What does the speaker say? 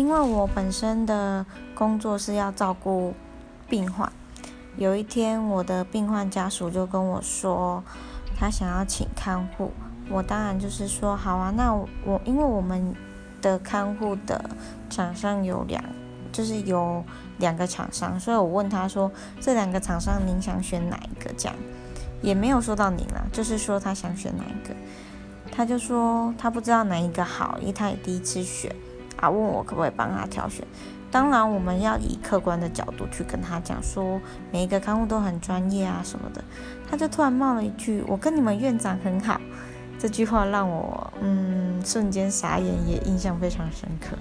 因为我本身的工作是要照顾病患，有一天我的病患家属就跟我说，他想要请看护，我当然就是说好啊，那我因为我们的看护的厂商有两，就是有两个厂商，所以我问他说，这两个厂商您想选哪一个？这样也没有说到您啦，就是说他想选哪一个，他就说他不知道哪一个好，因为他也第一次选。他，问我可不可以帮他挑选？当然，我们要以客观的角度去跟他讲，说每一个看护都很专业啊什么的。他就突然冒了一句：“我跟你们院长很好。”这句话让我嗯瞬间傻眼，也印象非常深刻。